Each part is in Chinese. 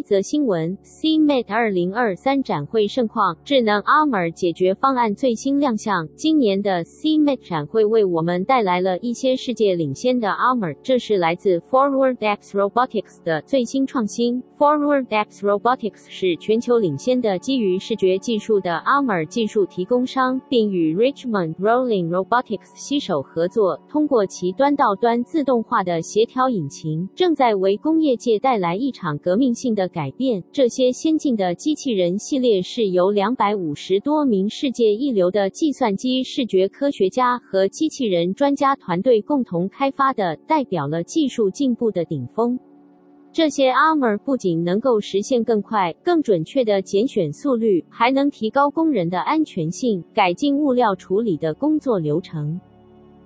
一则新闻：CMAT 二零二三展会盛况，智能 Armor 解决方案最新亮相。今年的 CMAT 展会为我们带来了一些世界领先的 Armor，这是来自 ForwardX Robotics 的最新创新。ForwardX Robotics 是全球领先的基于视觉技术的 Armor 技术提供商，并与 Richmond Rolling Robotics 携手合作，通过其端到端自动化的协调引擎，正在为工业界带来一场革命性的改变。这些先进的机器人系列是由两百五十多名世界一流的计算机视觉科学家和机器人专家团队共同开发的，代表了技术进步的顶峰。这些 Armor 不仅能够实现更快、更准确的拣选速率，还能提高工人的安全性，改进物料处理的工作流程。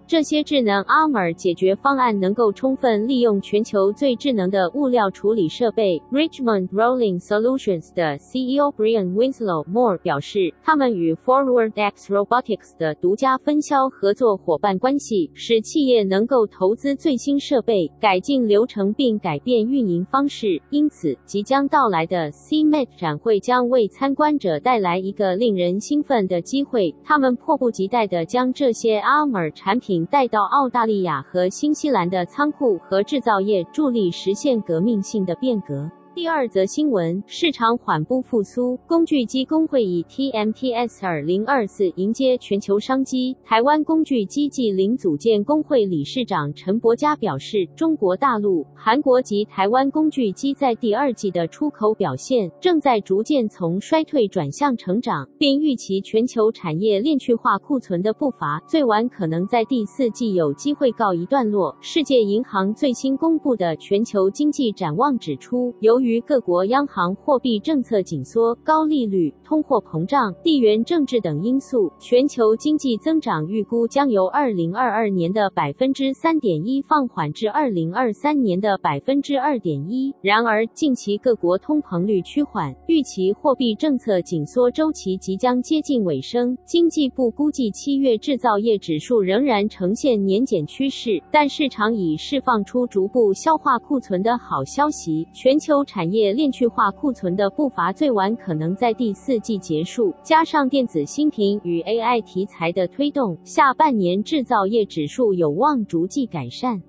这些智能 Armor 解决方案能够充分利用全球最智能的物料处理设备。Richmond Rolling Solutions 的 CEO Brian Winslow Moore 表示，他们与 ForwardX Robotics 的独家分销合作伙伴关系，使企业能够投资最新设备，改进流程并改变运营方式。因此，即将到来的 CeMAT 展会将为参观者带来一个令人兴奋的机会。他们迫不及待地将这些 Armor 产品。带到澳大利亚和新西兰的仓库和制造业，助力实现革命性的变革。第二则新闻：市场缓步复苏，工具机工会以 TMTS 二零二四迎接全球商机。台湾工具机暨零组件工会理事长陈伯嘉表示，中国大陆、韩国及台湾工具机在第二季的出口表现正在逐渐从衰退转向成长，并预期全球产业链去化库存的步伐最晚可能在第四季有机会告一段落。世界银行最新公布的全球经济展望指出，由于于各国央行货币政策紧缩、高利率、通货膨胀、地缘政治等因素，全球经济增长预估将由二零二二年的百分之三点一放缓至二零二三年的百分之二点一。然而，近期各国通膨率趋缓，预期货币政策紧缩周期即将接近尾声。经济部估计七月制造业指数仍然呈现年减趋势，但市场已释放出逐步消化库存的好消息。全球产业链去化库存的步伐最晚可能在第四季结束，加上电子新品与 AI 题材的推动，下半年制造业指数有望逐季改善。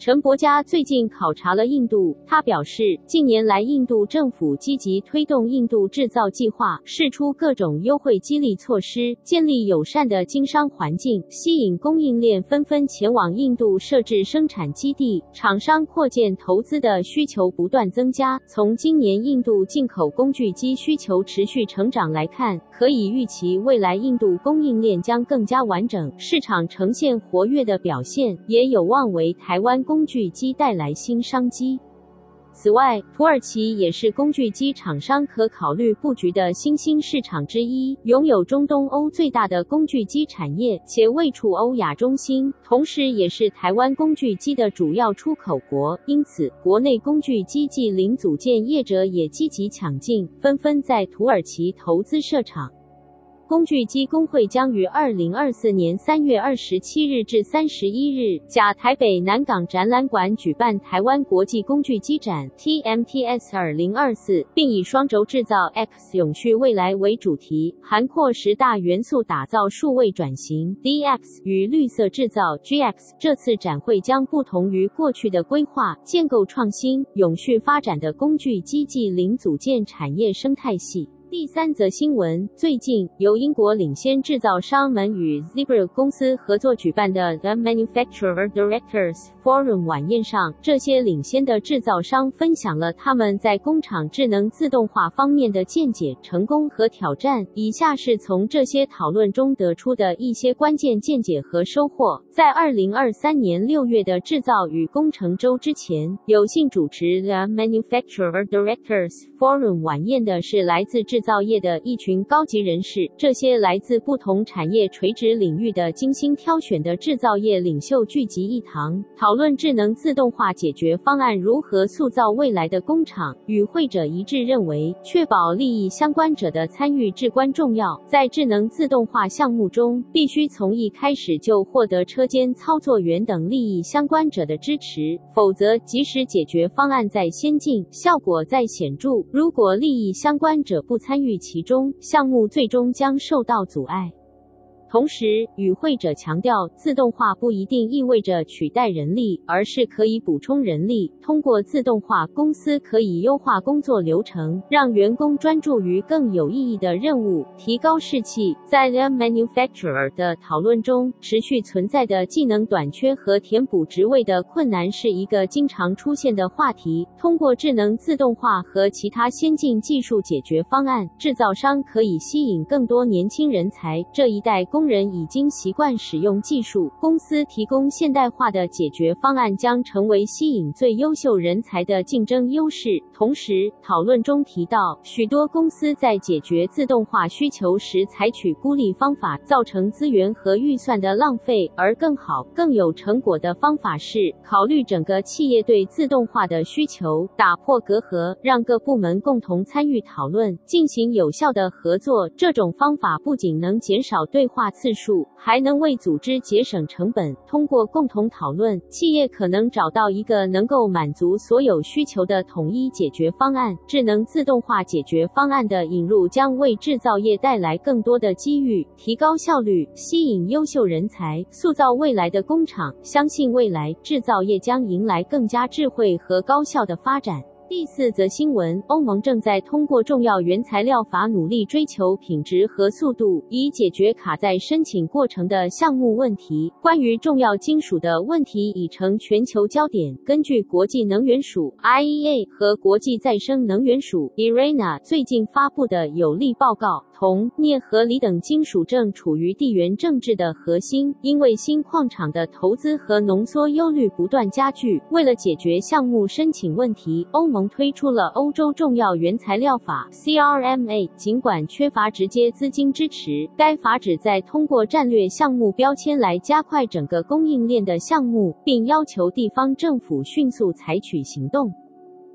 陈伯嘉最近考察了印度，他表示，近年来印度政府积极推动印度制造计划，释出各种优惠激励措施，建立友善的经商环境，吸引供应链纷纷前往印度设置生产基地，厂商扩建投资的需求不断增加。从今年印度进口工具机需求持续成长来看，可以预期未来印度供应链将更加完整，市场呈现活跃的表现，也有望为台湾工具机带来新商机。此外，土耳其也是工具机厂商可考虑布局的新兴市场之一，拥有中东欧最大的工具机产业，且位处欧亚中心，同时也是台湾工具机的主要出口国。因此，国内工具机暨零组件业者也积极抢进，纷纷在土耳其投资设厂。工具机工会将于二零二四年三月二十七日至三十一日，甲台北南港展览馆举办台湾国际工具机展 TMTS 二零二四，并以双轴制造 X 永续未来为主题，涵括十大元素打造数位转型 DX 与绿色制造 GX。这次展会将不同于过去的规划、建构创新、永续发展的工具机暨零组件产业生态系。第三则新闻：最近，由英国领先制造商们与 Zebra 公司合作举办的 The Manufacturer Directors Forum 晚宴上，这些领先的制造商分享了他们在工厂智能自动化方面的见解、成功和挑战。以下是从这些讨论中得出的一些关键见解和收获。在二零二三年六月的制造与工程周之前，有幸主持 The Manufacturer Directors Forum 晚宴的是来自制制造业的一群高级人士，这些来自不同产业垂直领域的精心挑选的制造业领袖聚集一堂，讨论智能自动化解决方案如何塑造未来的工厂。与会者一致认为，确保利益相关者的参与至关重要。在智能自动化项目中，必须从一开始就获得车间操作员等利益相关者的支持，否则即使解决方案再先进，效果再显著，如果利益相关者不参参与其中，项目最终将受到阻碍。同时，与会者强调，自动化不一定意味着取代人力，而是可以补充人力。通过自动化，公司可以优化工作流程，让员工专注于更有意义的任务，提高士气。在 The Manufacturer 的讨论中，持续存在的技能短缺和填补职位的困难是一个经常出现的话题。通过智能自动化和其他先进技术解决方案，制造商可以吸引更多年轻人才。这一代工工人已经习惯使用技术，公司提供现代化的解决方案将成为吸引最优秀人才的竞争优势。同时，讨论中提到，许多公司在解决自动化需求时采取孤立方法，造成资源和预算的浪费。而更好、更有成果的方法是考虑整个企业对自动化的需求，打破隔阂，让各部门共同参与讨论，进行有效的合作。这种方法不仅能减少对话。次数还能为组织节省成本。通过共同讨论，企业可能找到一个能够满足所有需求的统一解决方案。智能自动化解决方案的引入将为制造业带来更多的机遇，提高效率，吸引优秀人才，塑造未来的工厂。相信未来制造业将迎来更加智慧和高效的发展。第四则新闻：欧盟正在通过重要原材料法，努力追求品质和速度，以解决卡在申请过程的项目问题。关于重要金属的问题已成全球焦点。根据国际能源署 （IEA） 和国际再生能源署 （IRENA） 最近发布的有力报告。铜、镍和锂等金属正处于地缘政治的核心，因为新矿场的投资和浓缩忧虑不断加剧。为了解决项目申请问题，欧盟推出了欧洲重要原材料法 （CRMA）。尽管缺乏直接资金支持，该法旨在通过战略项目标签来加快整个供应链的项目，并要求地方政府迅速采取行动。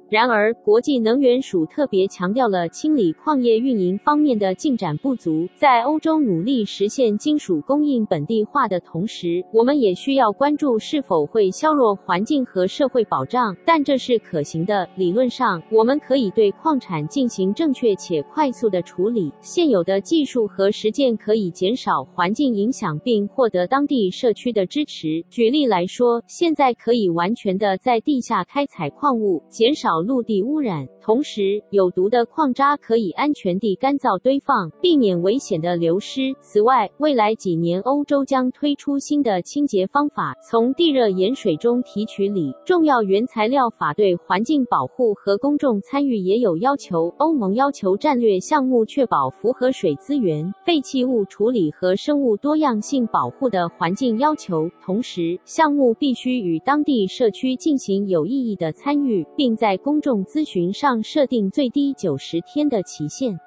然而，国际能源署特别强调了清理矿业运营方面的进展不足。在欧洲努力实现金属供应本地化的同时，我们也需要关注是否会削弱环境和社会保障。但这是可行的。理论上，我们可以对矿产进行正确且快速的处理。现有的技术和实践可以减少环境影响，并获得当地社区的支持。举例来说，现在可以完全的在地下开采矿物，减少。陆地污染，同时有毒的矿渣可以安全地干燥堆放，避免危险的流失。此外，未来几年欧洲将推出新的清洁方法，从地热盐水中提取锂。重要原材料法对环境保护和公众参与也有要求。欧盟要求战略项目确保符合水资源、废弃物处理和生物多样性保护的环境要求，同时项目必须与当地社区进行有意义的参与，并在公众咨询上设定最低九十天的期限。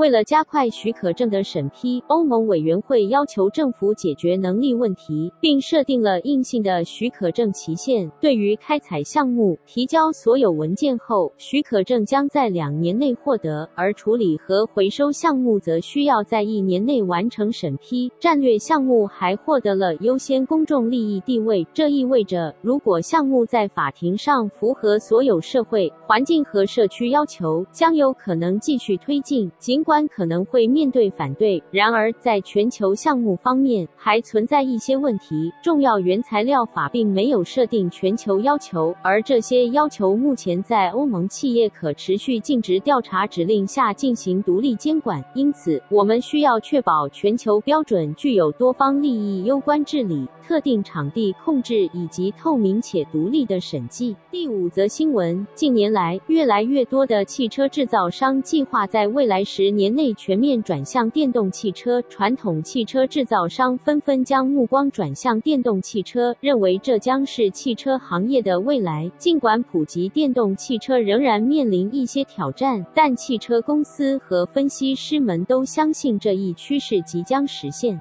为了加快许可证的审批，欧盟委员会要求政府解决能力问题，并设定了硬性的许可证期限。对于开采项目，提交所有文件后，许可证将在两年内获得；而处理和回收项目则需要在一年内完成审批。战略项目还获得了优先公众利益地位，这意味着如果项目在法庭上符合所有社会、环境和社区要求，将有可能继续推进。尽管关可能会面对反对，然而在全球项目方面还存在一些问题。重要原材料法并没有设定全球要求，而这些要求目前在欧盟企业可持续尽职调查指令下进行独立监管。因此，我们需要确保全球标准具有多方利益攸关治理、特定场地控制以及透明且独立的审计。第五则新闻：近年来，越来越多的汽车制造商计划在未来十年。年内全面转向电动汽车，传统汽车制造商纷纷将目光转向电动汽车，认为这将是汽车行业的未来。尽管普及电动汽车仍然面临一些挑战，但汽车公司和分析师们都相信这一趋势即将实现。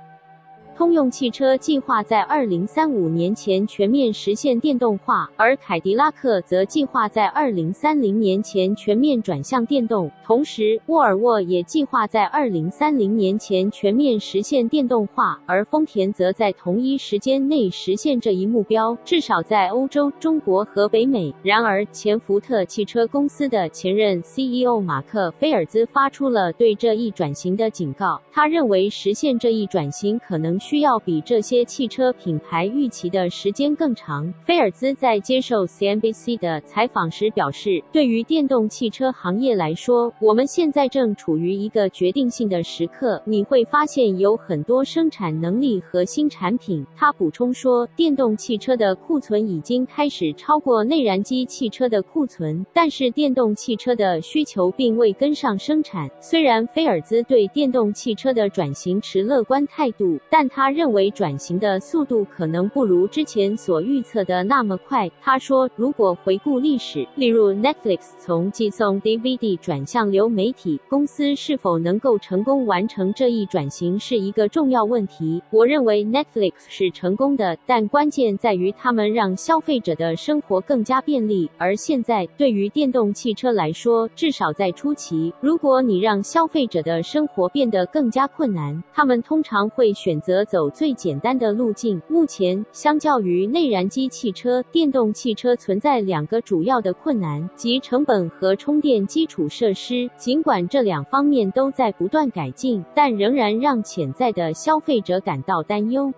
通用汽车计划在二零三五年前全面实现电动化，而凯迪拉克则计划在二零三零年前全面转向电动。同时，沃尔沃也计划在二零三零年前全面实现电动化，而丰田则在同一时间内实现这一目标，至少在欧洲、中国和北美。然而，前福特汽车公司的前任 CEO 马克·菲尔兹发出了对这一转型的警告，他认为实现这一转型可能需要比这些汽车品牌预期的时间更长。菲尔兹在接受 CNBC 的采访时表示：“对于电动汽车行业来说，我们现在正处于一个决定性的时刻。你会发现有很多生产能力和新产品。”他补充说：“电动汽车的库存已经开始超过内燃机汽车的库存，但是电动汽车的需求并未跟上生产。”虽然菲尔兹对电动汽车的转型持乐观态度，但他。他认为转型的速度可能不如之前所预测的那么快。他说：“如果回顾历史，例如 Netflix 从寄送 DVD 转向流媒体，公司是否能够成功完成这一转型是一个重要问题。我认为 Netflix 是成功的，但关键在于他们让消费者的生活更加便利。而现在，对于电动汽车来说，至少在初期，如果你让消费者的生活变得更加困难，他们通常会选择。”走最简单的路径。目前，相较于内燃机汽车，电动汽车存在两个主要的困难，即成本和充电基础设施。尽管这两方面都在不断改进，但仍然让潜在的消费者感到担忧。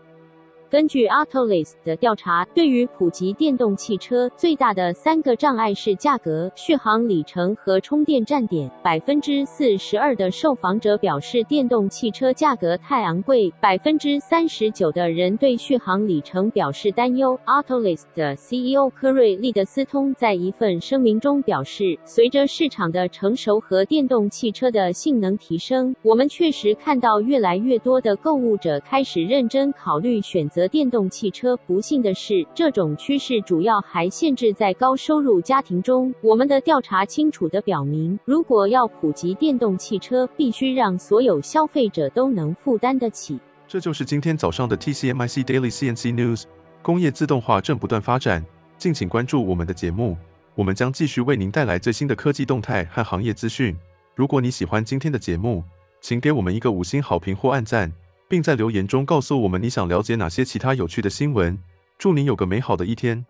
根据 Autolis 的调查，对于普及电动汽车最大的三个障碍是价格、续航里程和充电站点。百分之四十二的受访者表示电动汽车价格太昂贵，百分之三十九的人对续航里程表示担忧。Autolis 的 CEO 科瑞利德斯通在一份声明中表示，随着市场的成熟和电动汽车的性能提升，我们确实看到越来越多的购物者开始认真考虑选择。的电动汽车，不幸的是，这种趋势主要还限制在高收入家庭中。我们的调查清楚地表明，如果要普及电动汽车，必须让所有消费者都能负担得起。这就是今天早上的 TCMIC Daily CNC News。工业自动化正不断发展，敬请关注我们的节目，我们将继续为您带来最新的科技动态和行业资讯。如果你喜欢今天的节目，请给我们一个五星好评或按赞。并在留言中告诉我们你想了解哪些其他有趣的新闻。祝您有个美好的一天。